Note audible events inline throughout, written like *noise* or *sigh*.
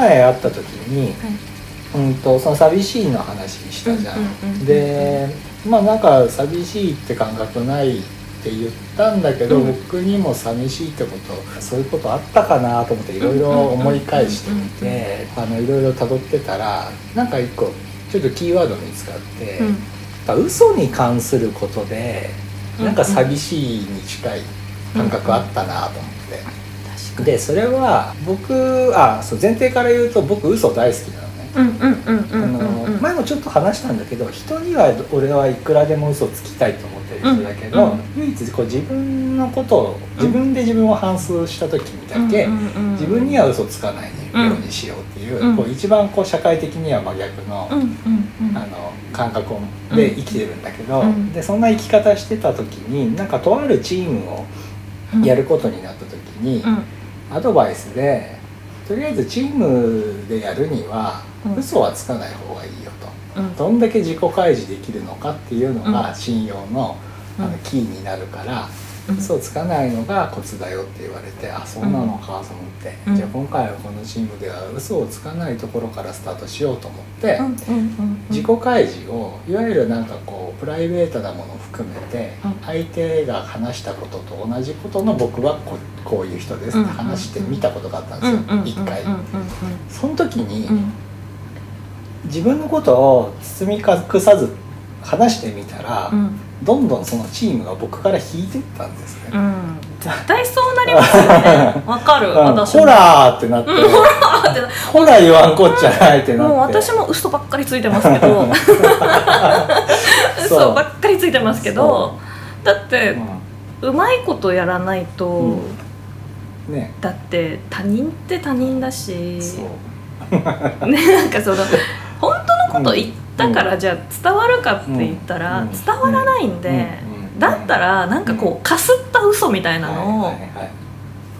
前会った時に、はい。うんとその寂しいの話したじゃん,、うんうんうんうんでまあなんか寂しいって感覚ないって言ったんだけど、うん。僕にも寂しいってことそういうことあったかなと思っていろいろ思い返してみてあのいろいろ辿ってたらなんか一個ちょっとキーワード見つかって、うん。なんか嘘に関することでなんか寂しいに近い感覚あったなと思って。でそれは僕あそう前提から言うと僕嘘大好きなのね、うんうんうんうんあうんのうん。前もちょっと話したんだけど人には俺はいくらでも嘘つきたいと思ってる人だけど、うん。うん唯一こう自分のことを自分で自分を反芻した時にだけ、自分には嘘つかないようにしようっていう,、うん。こう一番こう社会的には真逆の,、あの感覚で生きてるんだけど、うん。でそんな生き方してた時になんかとあるチームをやることになった時に、うんアドバイスでとりあえずチームでやるにはうん。嘘はつかない方がいいよと、うん。どんだけ自己開示できるのかっていうのがうん。信用の,、あのうん。キーになるから、うん嘘をつかないのがコツだよって言われてあそうなのかと思って、うん。じゃあ今回はこのチームでは嘘をつかないところからスタートしようと思って、うんうんうん自己開示をいわゆるなんかこうプライベートなものを含めてうん。相手が話したことと同じことの僕はこうこういう人ですって話してみたことがあったんですよ。一回うんうんその時にうんうん。自分のことを包み隠さず話してみたらうんどんどんそのチームが僕から引いてったんですね。うん。絶対そうなりますよね。*laughs* わかる。うん。私も。ホラーってなって。ホラー言わんこっちゃないってなって。もう私も嘘ばっかりついてますけど。*laughs* 嘘ばっかりついてますけど。だってううまいことやらないと、ん。ね。だって他人って他人だし。*laughs* ねなんかその本当のこと言ったからじゃあ伝わるかって言ったらうん。伝わらないんで、だったらなんかこうかすった嘘みたいなのを、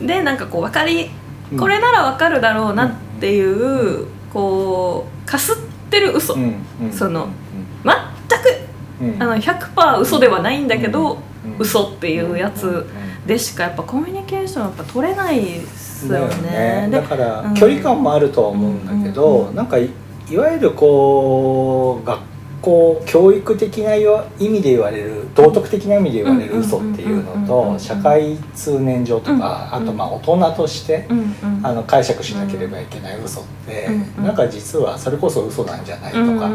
でなんかこう分かりうんこれなら分かるだろうなっていう、こうかすってる嘘、そのうん。全くうん。あの100%嘘ではないんだけど、うん。嘘っていうやつでしかやっぱコミュニケーションやっぱ取れないですよね。でだからうん。距離感もあるとは思うんだけど、なんかいわゆるこう学校教育的な意味で言われる道徳的な意味で言われる嘘っていうのと社会通念上とか、あとまあ大人としてあの解釈しなければいけない嘘って、なんか実はそれこそ嘘なんじゃないとか、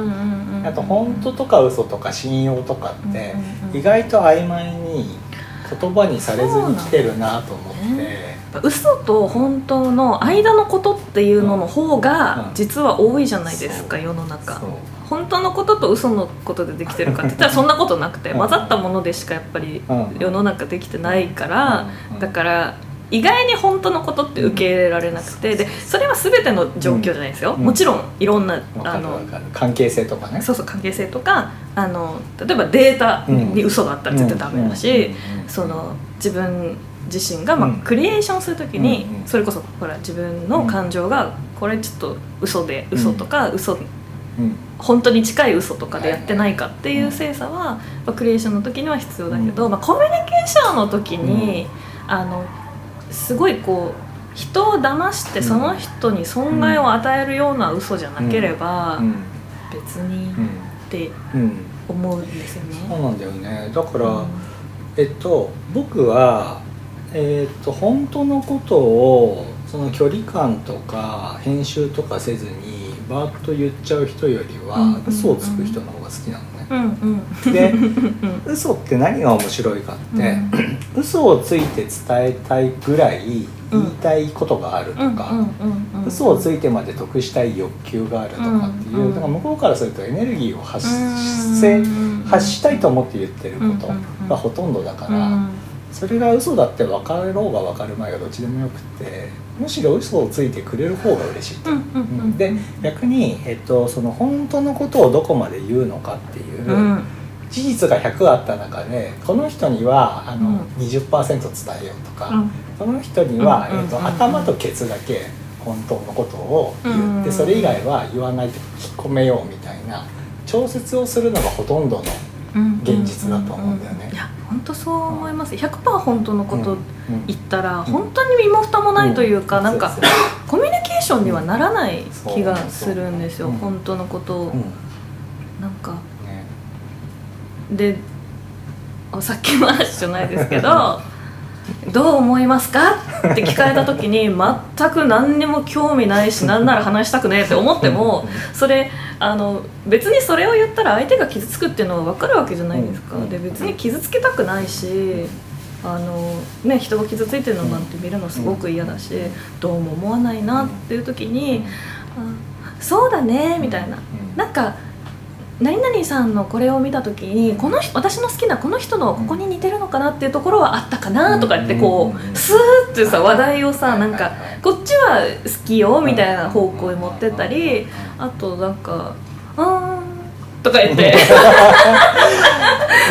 あと本当とか嘘とか信用とかって意外と曖昧に言葉にされずに来てるなと思って。ね嘘と本当の間のことっていうのの方がうん。実は多いじゃないですか、そう。世の中。本当のことと嘘のことでできてるかって言ったら *laughs* そんなことなくてうん混ざったものでしかやっぱりうん。世の中できてないからうん。だから意外に本当のことって受け入れられなくてでそれは全ての状況じゃないですよ。うん。もちろんいろんなあの関係性とかね。そうそう関係性とかあの例えばデータに嘘があったら絶対ダメだし、その自分自身が、まあうん。クリエーションする時に、うんうんそれこそほら自分の感情がこれちょっと嘘で嘘とか、嘘うん。本当に近い嘘とかでやってないかっていう精査は、まあクリエーションの時には必要だけど、うん。まあ、コミュニケーションの時に、あのすごいこう人を騙してその人に損害を与えるような嘘じゃなければ、うん。別にうんってうん思うんですよね。そうなんだよね。だから、うん。えっと僕はえっと本当のことをその距離感とか編集とかせずにバーッと言っちゃう人よりは、嘘をつく人の方が好きなの。ね。うんうん。でうん嘘って何が面白いかって、*clears throat* 嘘をついて伝えたいぐらい言いたいことがあるとか、うんうんうんうん。嘘をついてまで得したい欲求があるとかっていう、うんだから向こうからするとエネルギーを発うんせ発したいと思って言ってることうんうんうんがほとんどだから、うんそれが嘘だって分かろうが分かる前がどっちでもよくってむしろ嘘をついてくれる方が嬉しいと。うんうんうん。で逆に、えっと、その本当のことをどこまで言うのかっていう、うん。事実が100あった中でこの人にはあの、うん。20%伝えようとか、うん。この人には、うんえっとうん頭とケツだけ本当のことを言って、うん。それ以外は言わないで引っ込めようみたいな調節をするのがほとんどのうん。現実だと思うんだよね。いや本当そう思います。100%本当のことうん言ったら本当に身も蓋もないというか、なんかコミュニケションにはならない気がするんですよ、うん。本当のことを、うん。なんかね。であさっきの話じゃないですけど *laughs* どう思いますか？って聞かれた時に *laughs* 全く何にも興味ないしなんなら話したくねえって思ってもそれあの別にそれを言ったら相手が傷つくっていうのは分かるわけじゃないですか。うん。で別に傷つけたくないしあの、ね、人が傷ついてるのなんて見るのすごく嫌だしどうも思わないなっていう時に「あそうだね」みたいな。なんか何々さんのこれを見た時にこの人私の好きなこの人のここに似てるのかなっていうところはあったかなとかってこうスーッてさ話題をさなんかこっちは好きよみたいな方向に持ってったりあとなんか「うーん」とか言って。*laughs*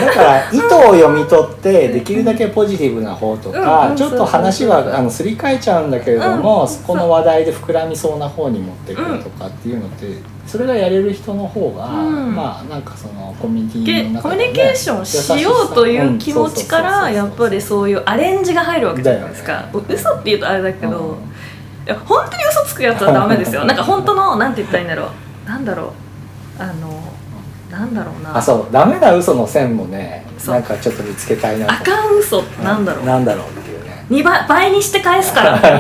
だから意図を読み取ってできるだけポジティブな方とか、ちょっと話はあのすり替えちゃうんだけれども、うんそこの話題で膨らみそうな方に持ってくるとかっていうのって、それがやれる人の方が、うん。まあなんかそのコミュニテけィのコミュニケーションしようという気持ちからやっぱりそういうアレンジが入るわけじゃないですか。嘘って言うとあれだけど、本当に嘘つくやつはダメですよ。なんか本当のなんて言ったらいいんだろう。なんだろう。あのなんだろうな。あそう。ダメな嘘の線もねなんかちょっと見つけたいなあかん嘘ってなんだろう。なんだろうっていうね。2倍倍にして返すから。でも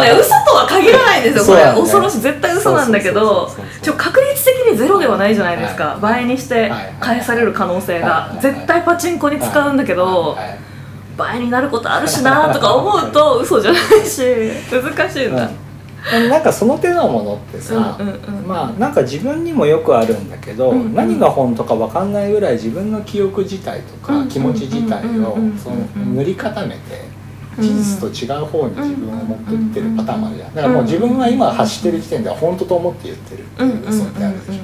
ね *laughs* 嘘とは限らないんですよこれ、恐ろしい。絶対嘘なんだけど確率的にゼロではないじゃないですか、はい。倍にして返される可能性が、はい絶対パチンコに使うんだけど、倍になることあるしなとか思うと嘘じゃないし難しいんだ、うん、なんかその手のものってさ、うんうんうん。まあなんか自分にもよくあるんだけど、うんうん。何が本当か分かんないぐらい自分の記憶自体とか気持ち自体をその塗り固めて事実と違う方に自分を持っていってるパターンもあるじゃん。だからもう自分が今発してる時点では本当と思って言ってるっていううん嘘ってあるでしょ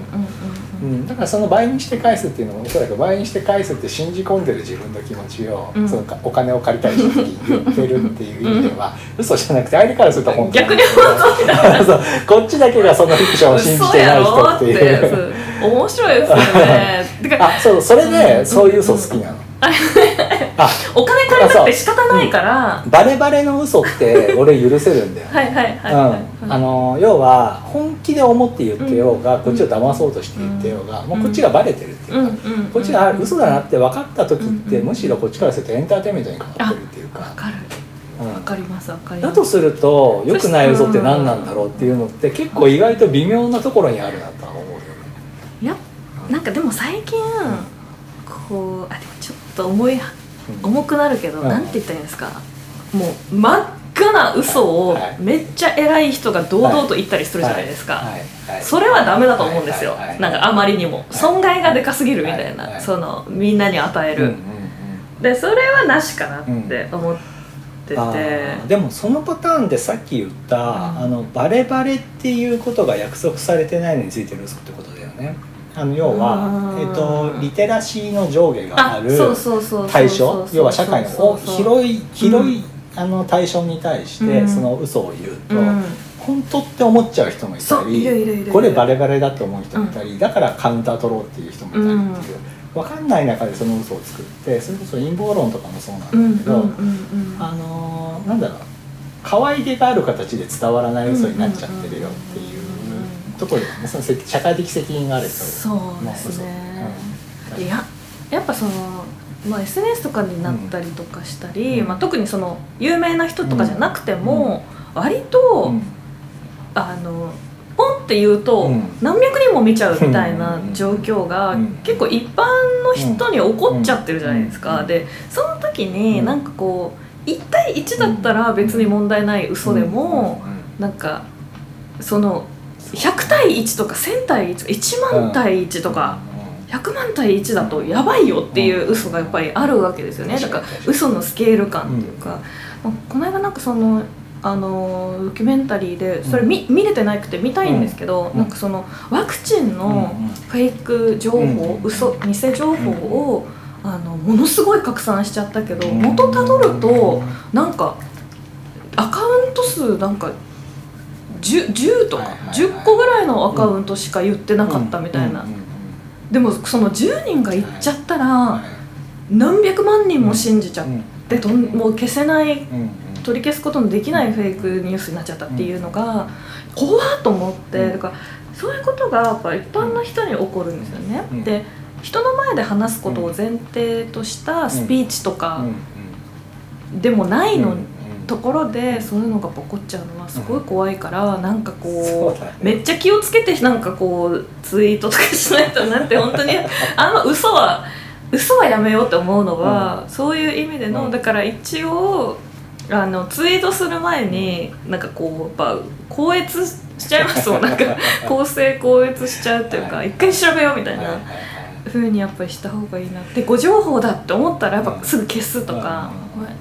うん、だからその倍にして返すっていうのもおそらく倍にして返すって信じ込んでる自分の気持ちを、うん。そのお金を借りたい人に言ってるっていう意味では、嘘じゃなくて相手からすると本当逆に本当みたいなそう。こっちだけがそのフィクションを信じてない人っていう。面白いですよね。*laughs* あそうそれでそういう嘘好きなの、あ *laughs* お金借りたって仕方ないから、バレバレの嘘って俺許せるんだよ *laughs* はいはいはいはい、うん、あの要は本気で思って言ってようが、こっちを騙そうとして言ってようが、もうこっちがバレてるっていうか、うんうんうん。こっちがあ嘘だなって分かった時って、うんむしろこっちからするとエンターテインメントにかかってるっていうか、わかる。うん。わかりますわかります。だとすると良くない嘘って何なんだろうっていうのって結構意外と微妙なところにあるなとは思うよね。いやなんかでも最近こうあでもちょっと重い重くなるけど、うん。なんて言ったらいいんですか？もう真っ赤な嘘をはいめっちゃ偉い人が堂々と言ったりするじゃないですか、それはダメだと思うんですよ、なんかあまりにも。損害がでかすぎるみたいな、そのみんなに与える、でそれはなしかなって思ってて、でもそのパターンでさっき言った、ん。あのバレバレっていうことが約束されてないのについてる嘘ってことだよねあの要はう、ん。えっとリテラシーの上下がある対象？要は社会のお広いい広い、あの対象に対してうん。その嘘を言うと、うん。本当って思っちゃう人もいたりるこれバレバレだと思う人もいたり、だからカウンター取ろうっていう人もいたり。っていう、分かんない中でその嘘を作ってそれこそ陰謀論とかもそうなんだうんけど、あのーなんだろう可愛げがある形で伝わらない嘘になっちゃってるよっていうところでね。そのせ社会的責任があるとそうですね、うん。いややっぱその、まあ、SNS とかになったりとかしたり、うん。まあ、特にその有名な人とかじゃなくても、割と、うん。あのポンって言うと、うん。何百人も見ちゃうみたいな状況が、うん。結構一般の人に起こっちゃってるじゃないですか、うん。でその時にうん。なんかこう1対1だったら別に問題ない嘘でも、なんかその100対1とか1000対1とか1万対1とか、100万対1だとやばいよっていう嘘がやっぱりあるわけですよね。だから嘘のスケール感っていうか、まあこの間なんかそのあのドキュメンタリーでそれ見,、見れてなくて見たいんですけど、うん。なんかそのワクチンのフェイク情報、うん嘘偽情報を、あのものすごい拡散しちゃったけど、うん。元たどるとなんかアカウント数なんか 10, 10とか、はいはいはい10個ぐらいのアカウントしか言ってなかったみたいな、うんうんうんでもその10人が言っちゃったら、はい何百万人も信じちゃっうん。てどんもう消せない取り消すことのできないフェイクニュースになっちゃったっていうのが怖っと思って、うん。だからそういうことがやっぱ一般の人に起こるんですよね。うん。で人の前で話すことを前提としたスピーチとうんかうんでもないの、うんところでそういうのが起こっちゃうのはすごい怖いから、なんかこそうだねうめっちゃ気をつけてなんかこうツイートとかしないとなんて本当に。あんま嘘は嘘はやめようって思うのは、そういう意味での、うん。だから一応あのツイートする前になんかこうやっぱ高越しちゃいますもん。*laughs* なんか公正高越しちゃうっていうか、はい。一回調べようみたいな。はいはいはい。ふうにやっぱりした方がいいなで誤情報だって思ったらやっぱすぐ消すとか、うん。ごめん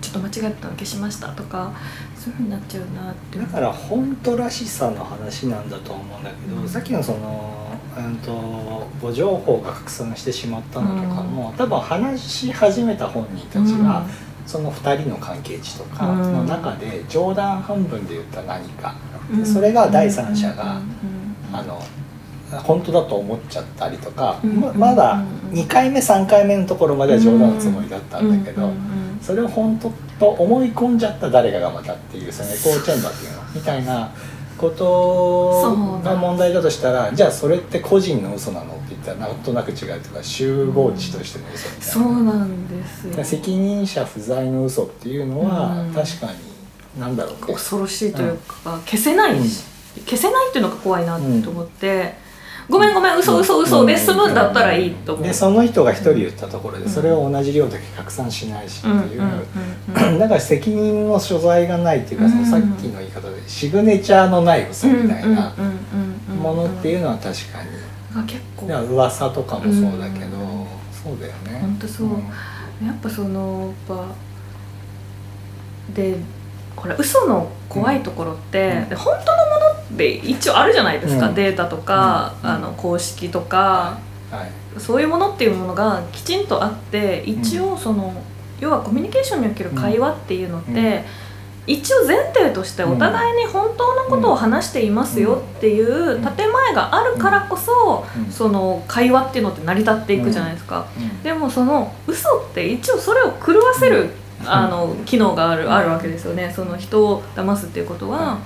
ちょっと間違えたの消しましたとかそういうふうになっちゃうなって。だから本当らしさの話なんだと思うんだけど、うん。さっきのその、うん、と誤情報が拡散してしまったのとかも、多分話し始めた本人たちが、その2人の関係値とかうん。の中で冗談半分で言った何か、うん。それが第三者が、うん。あの本当だと思っちゃったりとか、うん。ままだうん。2回目3回目のところまでは冗談のつもりだったんだけど、うん。うん。うんそれを本当と思い込んじゃった誰かがまたっていうそのエコーチェンバーっていうの。みたいなことが問題だとしたらじゃあそれって個人の嘘なのって言ったらなんとなく違うとか集合値としての嘘みたいな。そうなんです。よ責任者不在の嘘っていうのは、うん。確かに何だろう。ね恐ろしいというか、消せないし、消せないっていうのが怖いなって思って、ごめんごめん嘘嘘嘘で済むんだったらいいと思う、でその人が一人言ったところでそれを同じ量だけ拡散しないしってうんいう、*clears throat* だから責任の所在がないっていうか、そのさっきの言い方でシグネチャーのない嘘みたいなものっていうのは確かに、が結構。噂とかもそうだけど、うん。そうだよね。本当そう。うん。やっぱそのやっぱでこれ嘘の怖いところって、うん。本当のものって一応あるじゃないですか、うん。データとか、うん。あの公式とか、はい。そういうものっていうものがきちんとあって一応その、要はコミュニケーションにおける会話っていうのって、うん。一応前提としてお互いに本当のことを話していますよっていう建前があるからこそ、うん。その会話っていうのって成り立っていくじゃないですか。うん。でもその嘘って一応それを狂わせる、あの機能があるあるわけですよね。その人を騙すっていうことは。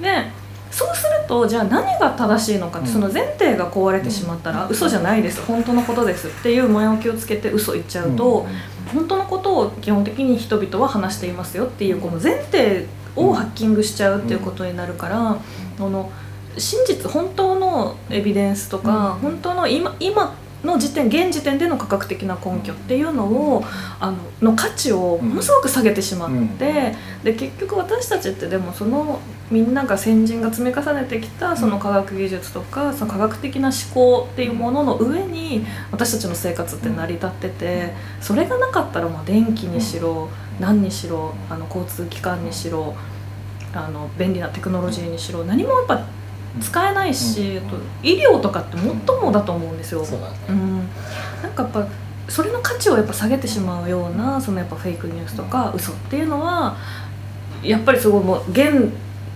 でそうするとじゃあ何が正しいのかって、うん。その前提が壊れてしまったら、嘘じゃないです。本当のことですっていう前置きをつけて嘘言っちゃうと、本当のことを基本的に人々は話していますよっていうこの前提をハッキングしちゃうっていうことになるから、この真実本当のエビデンスとか、うん。本当の今今の時点現時点での科学的な根拠っていうのをあのの価値をものすごく下げてしまって、で結局私たちってでもそのみんなが先人が積み重ねてきたその科学技術とかその科学的な思考っていうものの上に私たちの生活って成り立っててそれがなかったらもう電気にしろ何にしろあの交通機関にしろあの便利なテクノロジーにしろ何もやっぱ使えないし、うん。あと医療とかって最もだと思うんですよ。うん、なんかやっぱそれの価値をやっぱ下げてしまうようなそのやっぱフェイクニュースとか嘘っていうのはやっぱりすごいもう現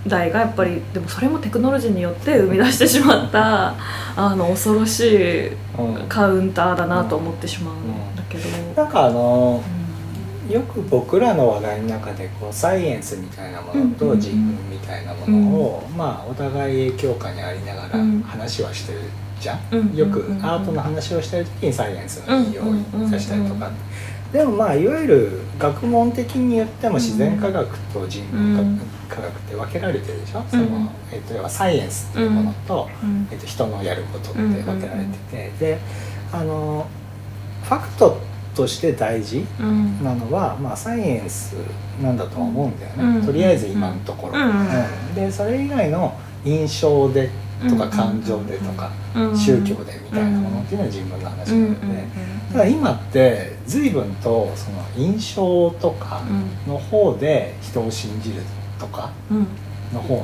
代がやっぱりでもそれもテクノロジーによって生み出してしまったあの恐ろしいうん。カウンターだなと思ってしまうんだけど。なんかあのうよく僕らの話題の中でこうサイエンスみたいなものうんうんうん。と人文みたいなものを、まあお互い影響下にありながらうん。話はしてるじゃん、うんよくうんうん。うんアートの話をしてる時にサイエンスの引用をうんうんうんうんさしたりとか、でもまあいわゆる学問的に言っても自然科学と人文うん科学って分けられてるでしょ、そのえっと要はサイエンスっていうものと、ん。えっと、人のやることって分けられてて、であのファクトとして大事うん。なのは、まあ、サイエンスなんだとは思うんだよね、うん。とりあえず今のところ、うん。うん。でそれ以外の印象でとか感情でとか、宗教でみたいなものっていうのは自分の話なので、ただ今って随分とその印象とかの方で人を信じるとかの方に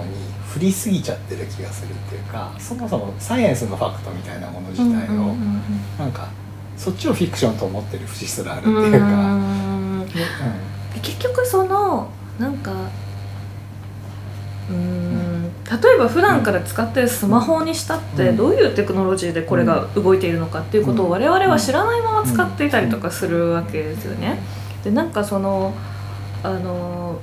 振りすぎちゃってる気がするっていうかそもそもサイエンスのファクトみたいなもの自体をなんかそっちをフィクションと思ってる節すらあるっていうか。うん。結局そのなんかうーん例えば普段から使ってるスマホにしたってうん。どういうテクノロジーでこれが動いているのかっていうことを我々は知らないまま使っていたりとかするわけですよね。でなんかそのあの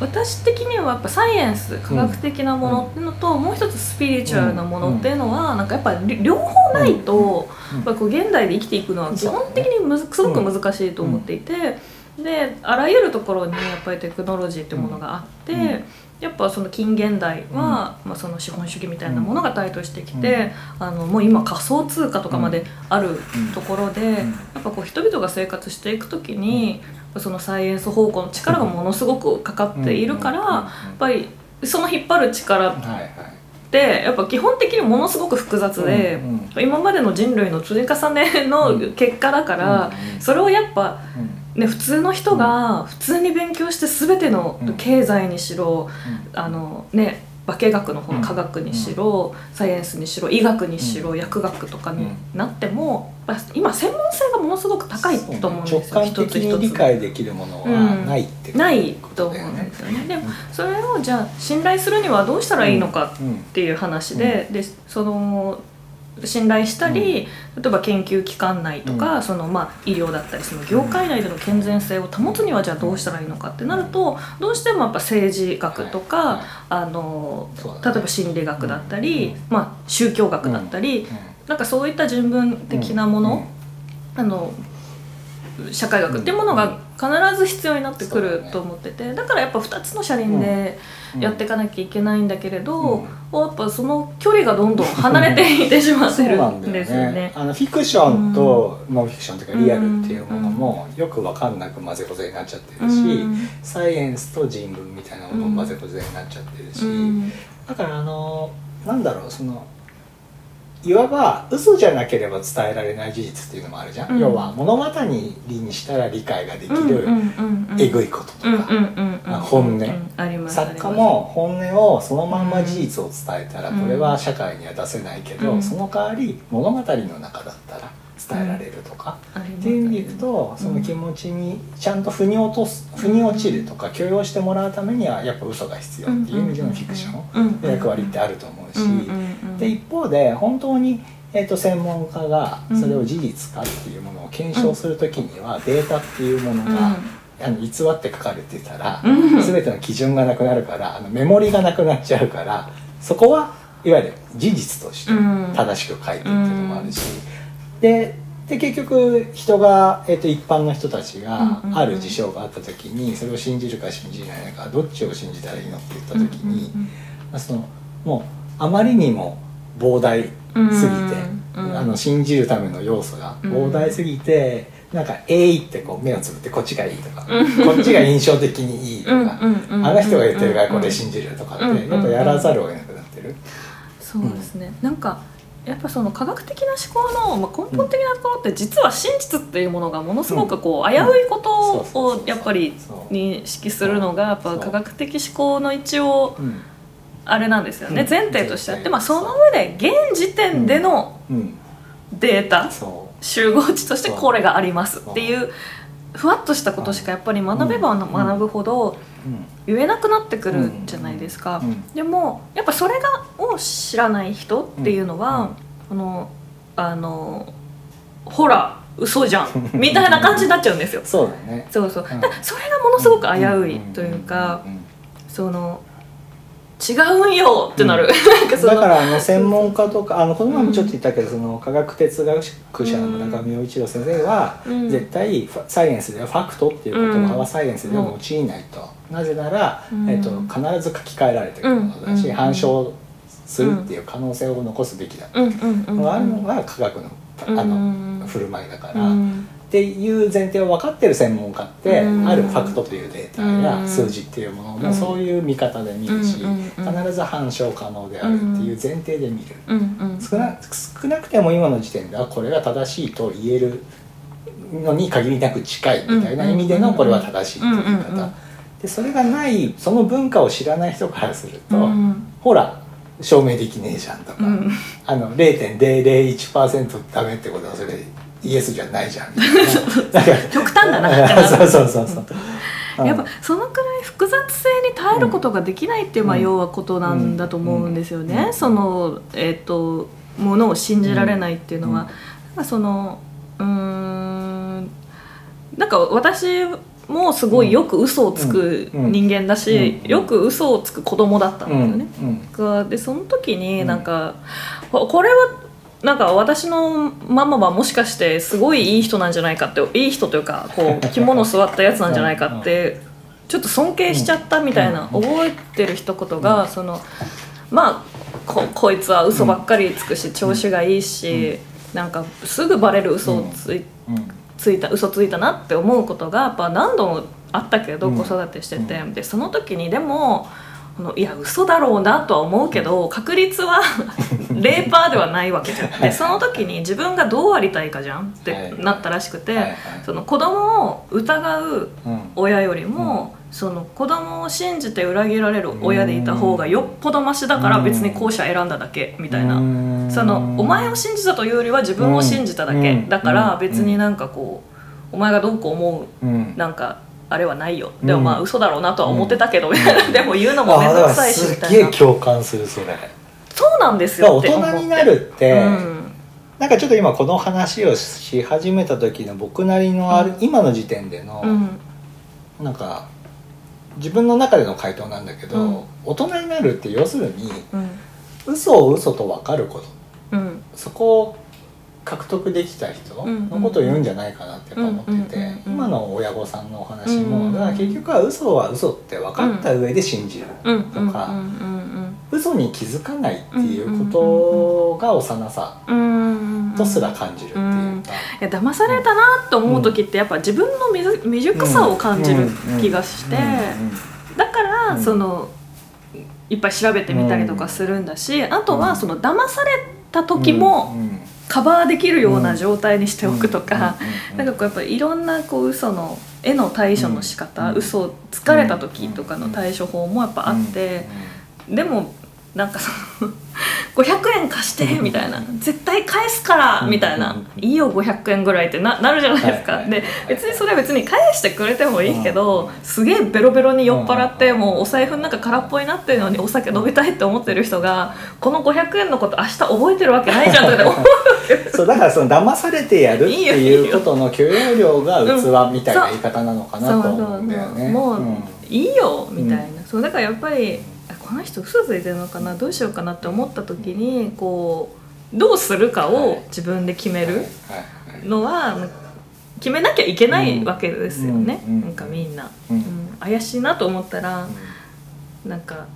私的にはやっぱサイエンス科学的なものっていうのと、もう一つスピリチュアルなものっていうのは、なんかやっぱり両方ないと、やっぱこう現代で生きていくのは基本的にむずすごく難しいと思っていて、であらゆるところにやっぱりテクノロジーっていうものがあって。やっぱその近現代は、まあ、その資本主義みたいなものが台頭してきて、あのもう今仮想通貨とかまであるところで、やっぱこう人々が生活していく時に、そのサイエンス方向の力がものすごくかかっているから、やっぱりその引っ張る力ってやっぱ基本的にものすごく複雑で、今までの人類の積み重ねの結果だから、それをやっぱ。ね、普通の人が普通に勉強して全ての経済にしろ、うん、あのね化学の方の科学にしろ、うん、サイエンスにしろ医学にしろ、うん、薬学とかになっても、今専門性がものすごく高いと思うんですよ、直感的に理解できるものはないってないと思うんですよね。でもそれをじゃあ信頼するにはどうしたらいいのかっていう話で,、でその信頼したり、例えば研究機関内とか、そのまあ医療だったりその業界内での健全性を保つにはじゃあどうしたらいいのかってなるとどうしてもやっぱ政治学とか、あの例えば心理学だったり、まあ、宗教学だったり、なんかそういった人文的なもの、あの社会学っていうものが必ず必要になってくると思っててだからやっぱ2つの車輪でやっていかなきゃいけないんだけれど、やっぱその距離がどんどん離れていってしまってるんですよね。あのフィクションとノンフィクションというかリアルっていうものもよく分かんなく混ぜこぜになっちゃってるし、サイエンスと人文みたいなものも混ぜこぜになっちゃってるし、だからあのなんだろうそのいわば嘘じゃなければ伝えられない事実っていうのもあるじゃん、うん、要は物語にしたら理解ができるえぐいこととか本音。作家も本音をそのまんま事実を伝えたらこれは社会には出せないけど、その代わり物語の中だったら伝えられるとか、っていう意味でいくとその気持ちにちゃんと腑に落とす腑に落ちるとか許容してもらうためにはやっぱ嘘が必要っていう意味でのフィクション。の役割ってあると思うし。で一方で本当にえー、と専門家がそれを事実かっていうものを検証する時にはデータっていうものが、あの偽って書かれてたら、全ての基準がなくなるからあのメモリがなくなっちゃうからそこはいわゆる事実として正しく書いてっていうのもあるし、でで結局人が、えー、と一般の人たちがある事象があった時にそれを信じるか信じないかどっちを信じたらいいのって言った時に、まあ、そのもうあまりにも膨大すぎて、あの信じるための要素が膨大すぎて、なんか「えい!」ってこう目をつぶってこっちがいいとか、こっちが印象的にいいとか、あの人が言ってるからこれ信じるとかってやっぱやらざるを得なくなってる。そうですね、なんかやっぱその科学的な思考の、まあ、根本的なところって実は真実っていうものがものすごくこう危ういことをやっぱり認識するのがやっぱ科学的思考の一応あれなんですよね。前提としてあって、まあ、その上で現時点でのデータ集合値としてこれがありますっていうふわっとしたことしかやっぱり学べば学ぶほど言えなくなってくるじゃないですか。でもやっぱそれがを知らない人っていうのは、このあのほら嘘じゃんみたいな感じになっちゃうんですよ。そうだね。そうそう。だそれがものすごく危ういというか、その違うんよってなる、うん、*laughs* だからあの専門家とかあのこの前もちょっと言ったけど、その科学哲学者の村上陽一郎先生は、絶対サイエンスではファクトっていう言葉はサイエンスでは用いないと、なぜなら、えっと、必ず書き換えられてるものだし、反証するっていう可能性を残すべきだっていうのがあるのが科学のあの振る舞いだから。っていう前提を分かってる専門家ってあるファクトというデータや数字っていうものもそういう見方で見るし必ず反証可能であるっていう前提で見る。少な少なくても今の時点ではこれが正しいと言えるのに限りなく近いみたいな意味でのこれは正しいっていう言い方でそれがないその文化を知らない人からするとほら証明できねえじゃんとか、あの0.001%ダメってことはそれイエスじゃないじゃん。*laughs* 極端だな *laughs* そうそうそうそう。やっぱそのくらい複雑性に耐えることができないっていう、まあ、要はことなんだと思うんですよね、その、えーと、ものを信じられないっていうのは、うん、そのうんなんか私もすごいよく嘘をつく人間だし、よく嘘をつく子供だったんですよね。がでその時になんか、これはなんか私のママはもしかしてすごいいい人なんじゃないかっていい人というかこう着物座ったやつなんじゃないかってちょっと尊敬しちゃったみたいな覚えてる一言がそのまあここいつは嘘ばっかりつくし調子がいいしなんかすぐバレる嘘をついついた嘘ついたなって思うことがやっぱ何度もあったけど子育てしてて。でその時にでも。のいや嘘だろうなとは思うけど確率は *laughs* 0%ではないわけじゃん。でその時に自分がどうありたいかじゃんってなったらしくて、はいはい、その子供を疑う親よりも、うん、その子供を信じて裏切られる親でいた方がよっぽどマシだから別に後者選んだだけみたいな。そのお前を信じたというよりは自分を信じただけ。だから別になんかこうお前がどうこう思うなんかあれはないよ。でもまあ嘘だろうなとは思ってたけど、うん、*laughs* でも言うのも面倒くさいしみたいな。すげえ共感するそれ。そうなんですよ大人になるって、うん、なんかちょっと今この話をし始めた時の僕なりのある、うん、今の時点での、うん、なんか自分の中での回答なんだけど、うん、大人になるって要するに、うん、嘘を嘘と分かること、うん、そこを獲得できた人のことを言うんじゃないかなってやっぱ思ってて今の親御さんのお話もだから結局は嘘は嘘って分かった上で信じるとか嘘に気づかないっていうことが幼さとすら感じるっていうか。いや騙されたなと思う時ってやっぱ自分の未熟さを感じる気がして。だからそのいっぱい調べてみたりとかするんだしあとはその騙された時もカバーできるような状態にしておくとか、*laughs* なんかこうやっぱいろんなこう嘘の絵の対処の仕方、うん、嘘をつかれた時とかの対処法もやっぱあって、でもなんかその500円貸してみたいな絶対返すからみたいな、いいよ500円ぐらいってななるじゃないですか、で別にそれは別に返してくれてもいいけど、すげえベロベロに酔っ払って、もうお財布の中空っぽになってるのにお酒飲みたいって思ってる人がこの500円のこと明日覚えてるわけないじゃんって思う *laughs* そうだからその騙されてやるっていうことの許容量が器みたいな言い方なのかなと思うんだよね。もう、いいよみたいな、そうだからやっぱりこの人嘘ついてるのかな？どうしようかなって思った時にこうどうするかを自分で決めるのは決めなきゃいけないわけですよね、なんかみんな、うん、怪しいなと思ったらなんか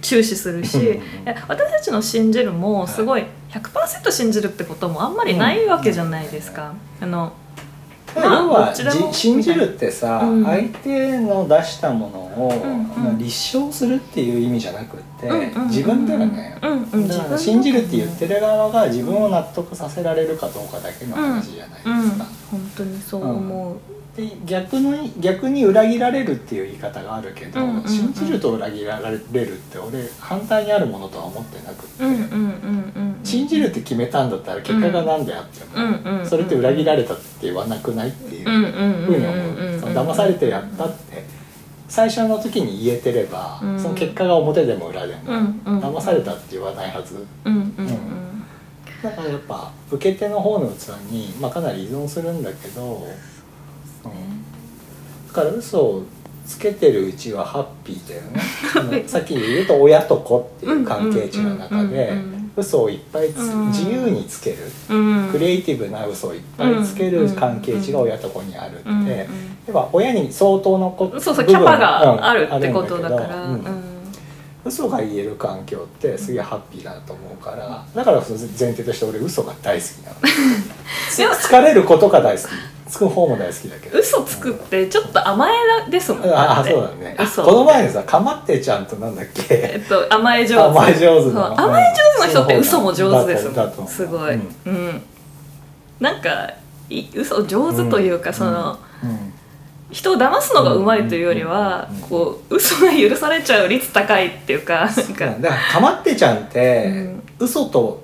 注視するし私たちの信じるもすごい100%信じるってこともあんまりないわけじゃないですか。あの要は信じるってさ、うん、相手の出したものを、うん、立証するっていう意味じゃなくって、うん、自分だよね、だから信じるって言ってる側が自分を納得させられるかどうかだけの話じゃないですか。本当にそう思う、で逆の逆に裏切られるっていう言い方があるけど、うんうんうん、信じると裏切られるって俺反対にあるものとは思ってなくって、信じるって決めたんだったら結果が何であっても、それって裏切られたって言わなくないっていうふうに思う。騙されてやったって。最初の時に言えてれば、うん、その結果が表でも裏でも、騙されたって言わないはず。だからやっぱ受け手の方の器に、まあ、かなり依存するんだけどだから嘘をつけてるうちはハッピーだよね。さっき言うと親と子っていう関係値の中で嘘をいっぱい自由につける、クリエイティブな嘘をいっぱいつける関係値が親と子にあるって、やっぱ親に相当のこそうそうキャパがあるってことだから。嘘が言える環境ってすげえハッピーだと思うからだから前提として俺嘘が大好きなの。*laughs* 疲れることが大好きつく方も大好きだけど。嘘つくってちょっと甘えですもんね。ああそうだね。この前にさかまってちゃんとなんだっけ？えっと甘え上手。甘え上手の。甘え上手な人って嘘も上手ですもん。すごい、うん、うん、なんかい嘘上手というか、その、うん。人を騙すのがうまいというよりは、こう嘘が許されちゃう率高いっていうかなんか。だからかまってちゃんって、うん、嘘と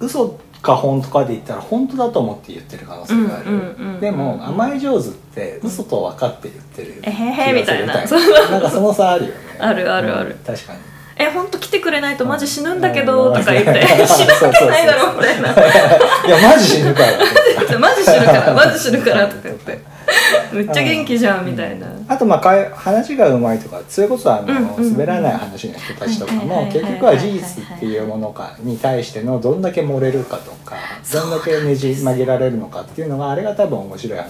嘘か本当かで言ったら本当だと思って言ってる可能性がある。でも甘え上手って嘘と分かって言ってる。えへへみたいな。*laughs* なんかその差あるよね。あるあるある、うん、確かに。え本当来てくれないとマジ死ぬんだけどとか言って。*laughs* *laughs* 死ぬわけないだろみたいな。いやマジ死ぬから。マジ死ぬからマジ死ぬからとか言って *laughs* めっちゃ元気じゃんみたいな、あとまあかい話がうまいとかそれこそあの、うんうんうん。滑らない話の人たちとかも結局は事実っていうものかに対してのどんだけ漏れるかとかどんだけねじ曲げられるのかっていうのがあれが多分面白い話。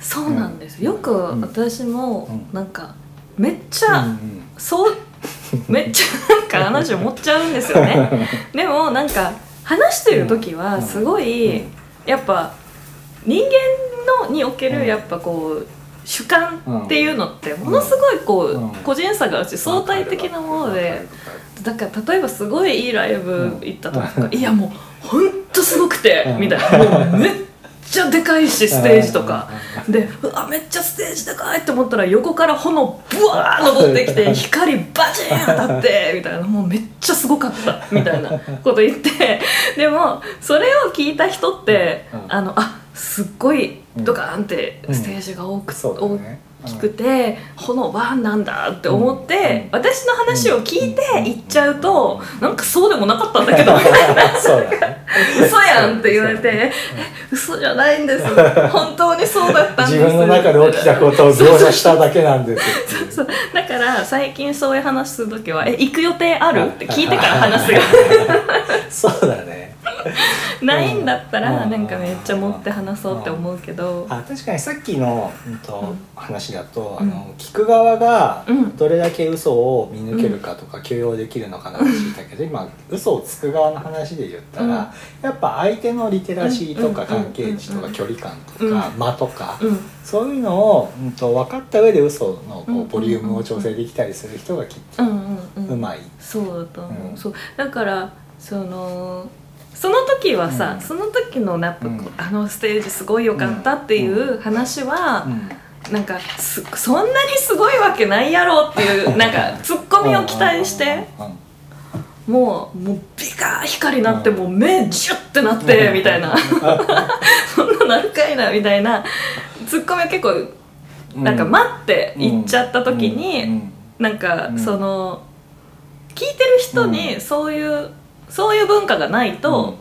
そうなんです。よくうん。私もうん。なんかめっちゃ、うんそうめっちゃ *laughs* なんか話を持っちゃうんですよね。*laughs* でもなんか話してる時はすごい、うん。やっぱ人間のにおけうん。るやっぱこう主観っていうのってものすごいこう、うん。個人差があるし相対的なものでだから例えばすごいいいライブ行った時とか、うんいやもうほんとすごくて、うん。みたいな。もうめっちゃでかいしステージとか。でうわめっちゃステージ高いって思ったら横から炎ブワー登ってきて光バチーン当たって *laughs* みたいな。もうめっちゃすごかったみたいなこと言って。でもそれを聞いた人って、うん。あのあすっごいドカーンってうん。ステージが多く、そうだね。大きくて炎バーンなんだって思って、うん。私の話を聞いて行っちゃうと、なんかそうでもなかったんだけど。みたいなそうだね。嘘やんって言われて「え嘘じゃないんです。本当にそうだったんです」自分の中で起きたことを描写しただけなんですっていう。そう。だから最近そういう話する時は「え行く予定ある?」って聞いてから話すよ。*laughs* そうだね *laughs* ないんだったらうん。なんかめっちゃ持って話そうって思うけど。あ確かにさっきの、うんとうん。話だと、うん。あの聞く側がうん。どれだけ嘘を見抜けるかとか許容できるのかなって聞いたけど、今嘘をつく側の話で言ったら、うん。やっぱ相手のリテラシーとかうん関係値とかうん。距離感とうん。か間とか、うん。そういうのを、うん、と分かった上で嘘のこうん。うボリュームを調整できたりする人がきっとうん。うん。うん。うまい。そうだと思う、うんそう。だからそのその時はさ、うん。その時のやっぱこう、うん。あのステージすごい良かったっていう話は、うん。なんかすそんなにすごいわけないやろっていう *laughs* なんかツッコミを期待して。もうもうビカー光になって、もう目ジュッてなって、みたいな。*laughs* そんななるかいなみたいな。ツッコミを結構うん。なんか待って言っちゃった時に、うん。なんかうん。その聞いてる人にそういう、そういう文化がないと、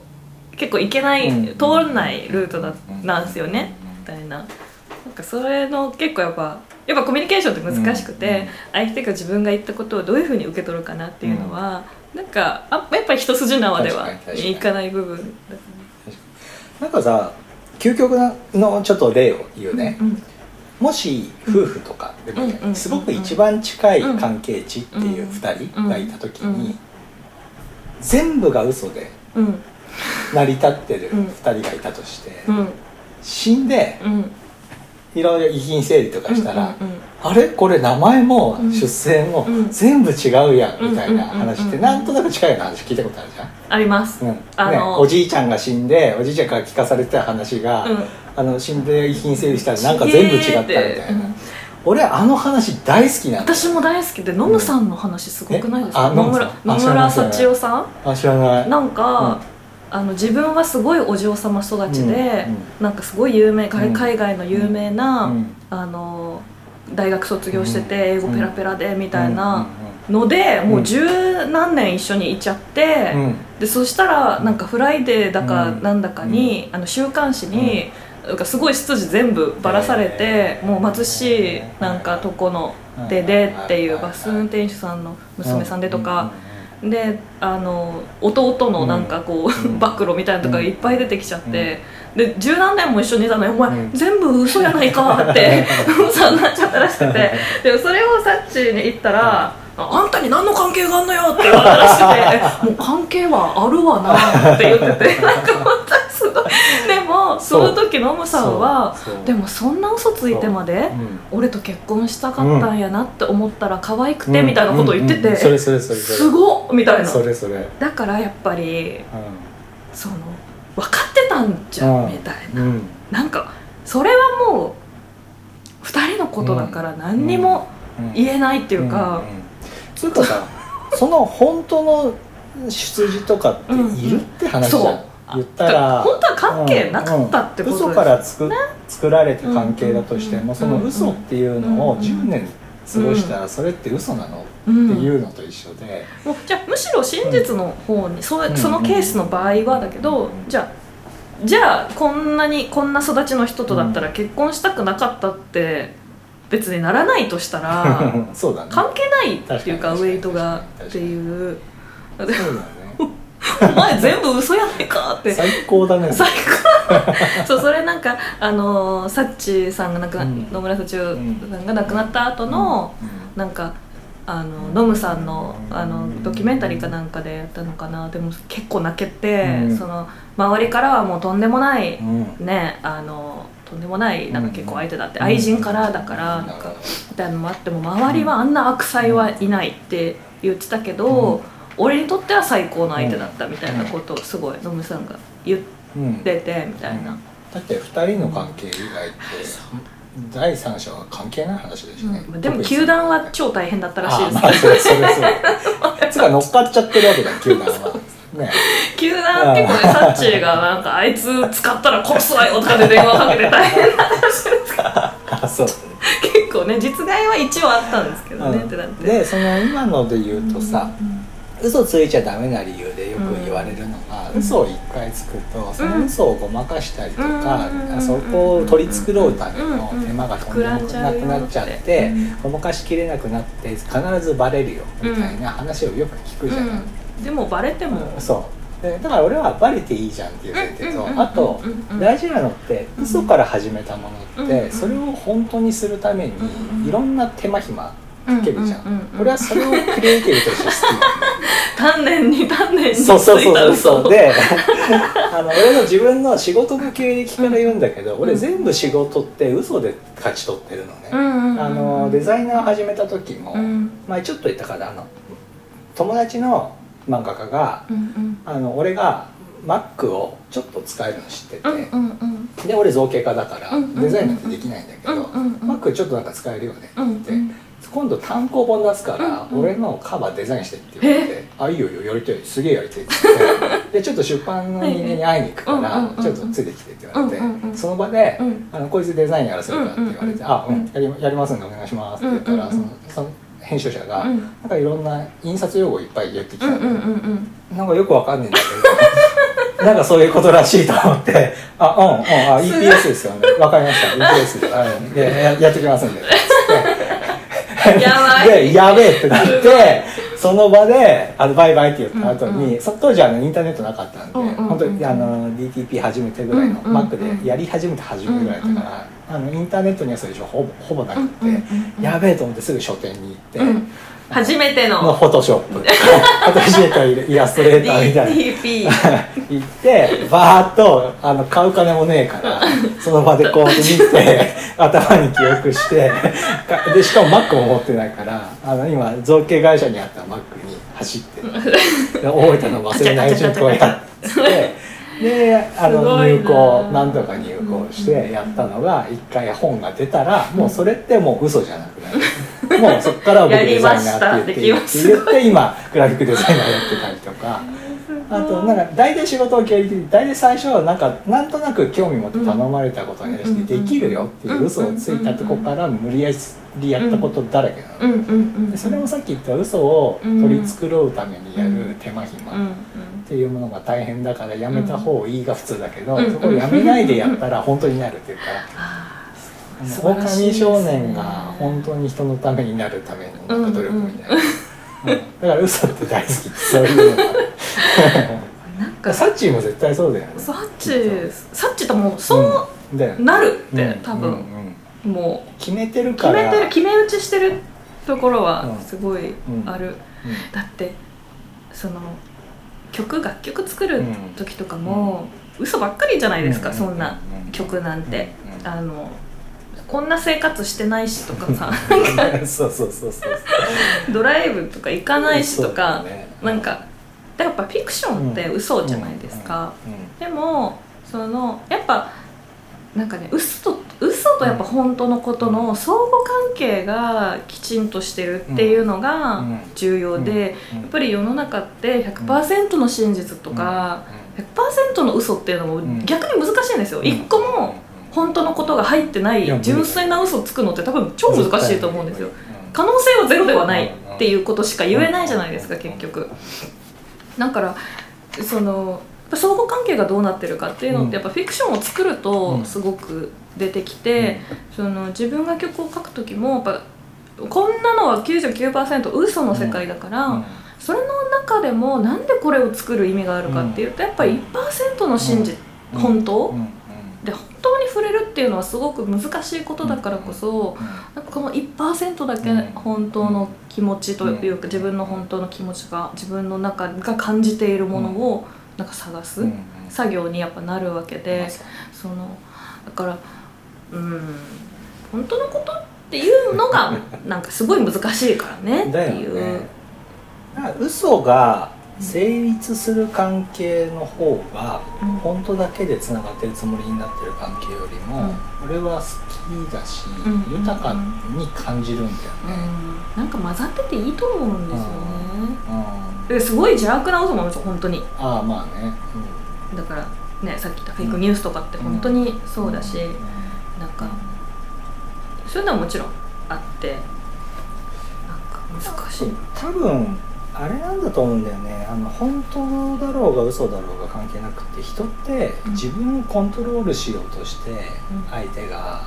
結構いけない、うん。通らないルートだなんですよね、みたいな。なんかそれの結構やっぱやっぱコミュニケーションって難しくて、うん。相手が自分が言ったことをどういうふうに受け取るかなっていうのは、なんかあやっぱり一筋縄ではいかない部分。だなんかさ究極のちょっと例を言うね、うんもし夫婦とかでもすごく一番近い関係値っていううん2人がいた時に、うん全部が嘘でうん。成り立ってるうん。2人がいたとして、うん。死んでうん。いろいろ遺品整理とかしたら、うんうんあれ？これ名前もうん。出生もうん。全部違うやんみたいな話ってうんうんうんうん。なんとなく近いような話聞いたことあるじゃん？あります、うん。あの。ね、おじいちゃんが死んでおじいちゃんから聞かされてた話が、うん。あの死んで遺品整理したらなんか全部違ったみたいな、うん俺あの話大好きな私も大好きでノムさんの話すごくないですか、野村野村幸代さん？あ知らない。なんか、あの自分はすごいお嬢様育ちで、うんなんかすごい有名海外の有名な、うん。あの大学卒業してて英語ペラペラでみたいうん。なので、もう十何年一緒にいちゃって、うん。うんでそしたらなんか「フライデー」だかうん。なんだかに、あの週刊誌に、なんかすごい出自全部ばらされて、もう貧しいなんかとこのででっていうバス運転手さんの娘さんでとか、であの弟のなんかこう、うん。*laughs* 暴露みたいなのとかがいっぱい出てきちゃって、で十何年も一緒にいたのに「お前、うん。全部嘘やないか」って *laughs* そうなっちゃったらしくてでもそれをサッチーに言ったら「あんたに何の関係があんのよ」って言われたらしくてえ「*laughs* もう関係はあるわな」って言ってて。なんか本当にすごい。でもその時ノムさんはそう。そう。でもそんな嘘ついてまでう。ん俺と結婚したかったんやなって思ったら可愛くてみたいなことを言ってて、すごっみたいなそれそれ、だからやっぱりう。その分かってたんじゃう。んんみたいな、んう。んなんかそれはもう。2人のことだから何にもう。ん言えないっていう。か、んんつう。かさその本当の出自とかっているって話じゃん、そう言ったら本当は関係なかったってことです、うん嘘からつく作られた関係だとしても、うんその嘘っていうのをうん10年過ごしたらそれって嘘なの？ってうんいうのと一緒で、もうじゃあむしろ真実の方に、そううんそのケースの場合はだけど、じゃあじゃあこんなにこんな育ちの人とだったら結婚したくなかったって別にならないとしたら *laughs* そうだね。関係ないっていうかウェイトがっていう。そうだね *laughs* お前全部嘘やねんかって。最高だね。最高。*laughs* そうそれなんかあのサッチさんが亡くな、うん。野村幸代さんが亡くなった後の、なんかあのノムさんのあのドキュメンタリーかなんかでやったのかな。でも結構泣けて、うん。その周りからはもうとんでもない、うん。ねあのとんでもないなんか結構相手だって、愛人からだからなん。かみたいなのもあっても周りはあん。な悪妻はいないって言ってたけど、うん俺にとっては最高の相手だったみたいなことをすごいノムさんが言っうん。ててみたいな。だって2人の関係以外って第三者は関係ない話ですね、うん。でも球団は超大変だったらしいです。あまあそれそれ *laughs* つか乗っかっちゃってるわけだ球団は。ね。球団結構ねサッチーがなんかあいつ使ったら殺すわよとかで電話かけて大変な話ですか。*laughs* あそう。結構ね実害は一応あったんですけどね、ってなって。でその今ので言うとさ、嘘ついちゃダメな理由でよく言われるのが、うん。嘘を一回つくとその嘘をごまかしたりとか、うん。そこを取り繕うためのうん。手間がとんでもなくなっちゃってごまかしきれなくなって必ずバレるよみたいな話をよく聞くじゃない、うん、でもバレても、そう。でだから俺はバレていいじゃんっていう前提と、うん。あと大事なのって嘘から始めたものって、うん。それを本当にするためにうん。いろんな手間暇かけるじゃん,、うんうん。うんうん。俺はそれをクリエイティブとして好き。*laughs* 丹念に丹念についそうそうそう。たそう嘘。そうで *laughs* あの俺の自分の仕事の経歴から言うんだけど、俺全部仕事って嘘で勝ち取ってるのね、うんうんうんあのデザイナー始めた時も、うん。前ちょっと言ったからあの友達の漫画家がうんうん。あの俺が Mac をちょっと使えるの知ってて、うんうんうん。で俺造形家だからうんうんうんデザインなんてできないんだけど、うんうんうん。Mac ちょっとなんか使えるよねうんって、今度単行本出すから、俺のカバーデザインしてって言われて「あいいよよやりたいすげえやりたい」って言って。*laughs* でちょっと出版の人間に会いに行くから、ちょっとついてきてって言われて、その場で、うん。あの「こいつデザインやらせるから」って言われて「うんうんうんあうんやりやりますんでお願いします」って言ったら、そのその編集者が、うん。なんかいろんな印刷用語いっぱい言ってきたんうんうんうんなんかよくわかんないんだけど *laughs* なんかそういうことらしいと思って「あうんうんあ EPS ですよね。わかりました。EPS でややってきますんで」やばい。でやべえってなって *laughs* その場であのバイバイって言った後に、うん。そ当時は、ね、インターネットなかったんで、うんうんうん本当にあの DTP 始めてぐらいの、うんうんうん。Mac でやり始めて初めぐらいだから、あのインターネットにはそういう情報ほぼほぼなくて、うんうんうんうん。やべえと思ってすぐ書店に行って。うん初めての。のフォトショップ私とイラストレーターみたいな。DTP *laughs* 行ってバーッとあの買う金もねえから *laughs* その場でこう見て *laughs* 頭に記憶してかでしかも Mac も持ってないからあの今造形会社にあった Mac に走ってで大分の忘れないうちにこうやって。であの入稿なんとか入稿してやったのが一回本が出たらもうそれってもう嘘じゃなくなるもうそこからは僕デザイナーって言って言って今グラフィックデザイナーやってたりとか。*laughs* あとなんか大体仕事を経歴で大体最初はなんかなんとなく興味持って頼まれたことに対してできるよっていう嘘をついたとこから無理やりやったことだらけなの。でそれもさっき言った嘘を取り繕うためにやる手間暇っていうものが大変だからやめた方がいいが普通だけど、うんそこをやめないでやったら本当になるっていうか、狼少年が本当に人のためになるためのなん。か努力みたいな、うん。だから嘘って大好きそういうのがーなんかサッチーも絶対そうだよね。サッチサッチともうそうなるって、うん。多分、うんうんもう。決めてる決から。めてる決め打ちしてるところはうん。すごいうんある、うん。だってその曲楽曲作る時とかも、嘘ばっかりじゃないですか、うん。そんな曲なんて、うん。あのこんな生活してないしとかさ。*laughs* そうそうそうそうドライブとか行かないしとか、よね。なんかやっぱフィクションって嘘じゃないですか、でもそのやっぱなんかね嘘と嘘とやっぱ本当のことの相互関係がきちんとしてるっていうのが重要で、うん。やっぱり世の中って100%の真実とか、100%の嘘っていうのもん。逆に難しいんですよ、一個も本当のことが入ってない純粋な嘘をつくのって多分超難しいと思うんですよ。可能性はゼロではないっていうことしか言えないじゃないですか結局。だからその相互関係がどうなってるかっていうのってやっぱフィクションを作るとすごく出てきて、その自分が曲を書く時もやっぱこんなのは99%嘘の世界だから、それの中でもなんでこれを作る意味があるかっていうとやっぱり1%の真実、本当、で本当に触れるっていうのはすごく難しいことだからこそ、なんかこの1%だけ本当の気持ちというか自分の本当の気持ちが自分の中が感じているものをなんか探す作業にやっぱなるわけで、そのだからうん本当のことっていうのが *laughs* なんかすごい難しいからねっていう。ね、嘘が成立する関係の方が本当だけでつながってるつもりになってる関係よりも、俺は好きだし、豊かに感じるんだよね、なんか混ざってていいと思うんですよね、すごい邪悪な嘘もあるんですよ本当に。ああまあね、だからねさっき言ったフェイクニュースとかって本当にそうだし、なんかそういうのはもちろんあってなんか難しい。多分あれなんだと思うんだよね。あの本当だろうが嘘だろうが関係なくて人って自分をコントロールしようとして相手が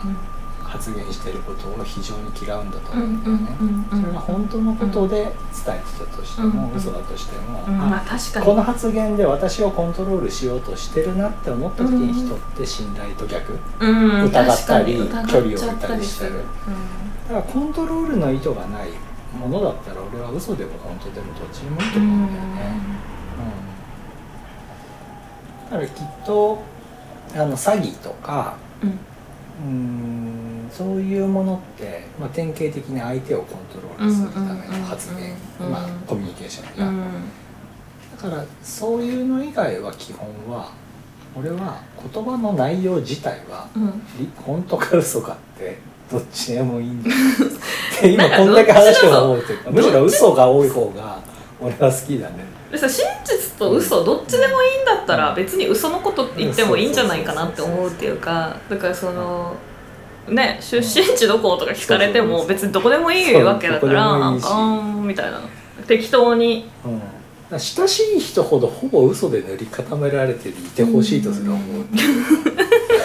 発言してることを非常に嫌うんだと思うんだよね。それが本当のことで伝えてたとしても嘘だとしても、まあ、確かに。この発言で私をコントロールしようとしてるなって思った時に人って信頼と逆、疑ったり距離を置いたりしてる、だからコントロールの意図がないものだったら俺は嘘でも本当でもどっちにもいいと思うんだよね、うん、だからきっとあの詐欺とかうん。そういうものって、まあ、典型的に相手をコントロールするための発言、まあ、コミュニケーションが、うん、だからそういうの以外は基本は俺は言葉の内容自体は、うん、本当か嘘かってどっちでもいいんだ *laughs* 今こんだけ話を思うというかむしろ嘘が多い方が俺は好きだね。真実と嘘どっちでもいいんだったら別に嘘のこと言ってもいいんじゃないかなって思うっていうかだからそのね出身地どことか聞かれても別にどこでもいいわけだからなんかうんみたいな。適当に、うん、親しい人ほどほぼ嘘で塗り固められていてほしいとすら思う、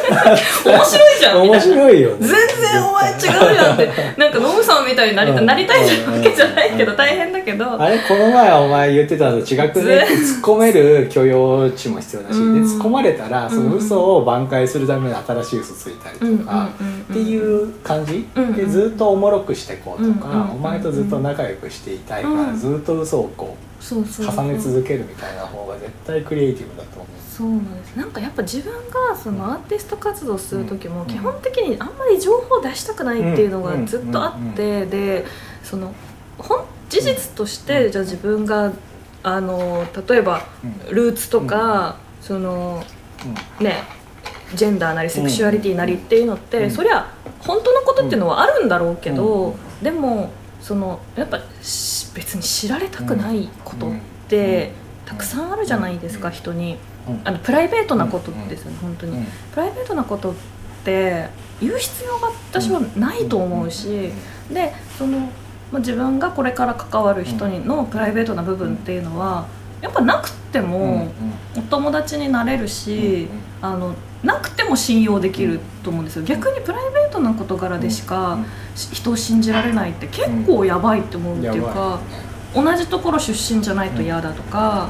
*laughs* 面白いじゃん面白いよ、ね、全然お前違うじゃんって。*laughs* なんかノムさんみたいになりた,、なりたいわけじゃないけど大変だけど。あれこの前お前言ってたの違くね突っ込める許容値も必要だし、で突っ込まれたらその嘘を挽回するために新しい嘘ついたりとか、っていう感じ、でずっとおもろくしていこうとか、お前とずっと仲良くしていたいから、ずっと嘘をこう。重ね続けるみたいな方が絶対クリエイティブだと思うそうなんです。なんかやっぱ自分がそのアーティスト活動する時も基本的にあんまり情報を出したくないっていうのがずっとあってでその本事実としてじゃあ自分があの例えばルーツとかそのねジェンダーなりセクシュアリティなりっていうのってそりゃ本当のことっていうのはあるんだろうけどでもそのやっぱ別に知られたくないことってたくさんあるじゃないですか人に。あのプライベートなことですよね、本当に、プライベートなことって言う必要が私はないと思うし、でその、まあ、自分がこれから関わる人にのプライベートな部分っていうのはやっぱなくてもお友達になれるし、あのなくても信用できると思うんですよ。逆にプライベートな事柄でしか人を信じられないって結構やばいって思うっていうか、同じところ出身じゃないと嫌だとか。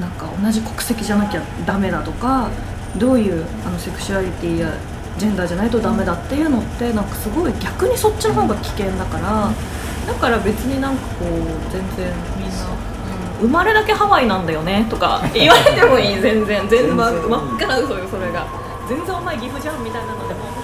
なんか同じ国籍じゃなきゃダメだとかどういうあのセクシュアリティやジェンダーじゃないとダメだっていうのってなんかすごい逆にそっちの方が危険だからだから別になんかこう全然みんな、生まれだけハワイなんだよねとか言われてもいい全然。全然真っ赤な嘘よそれが。全然お前岐阜じゃんみたいなのでも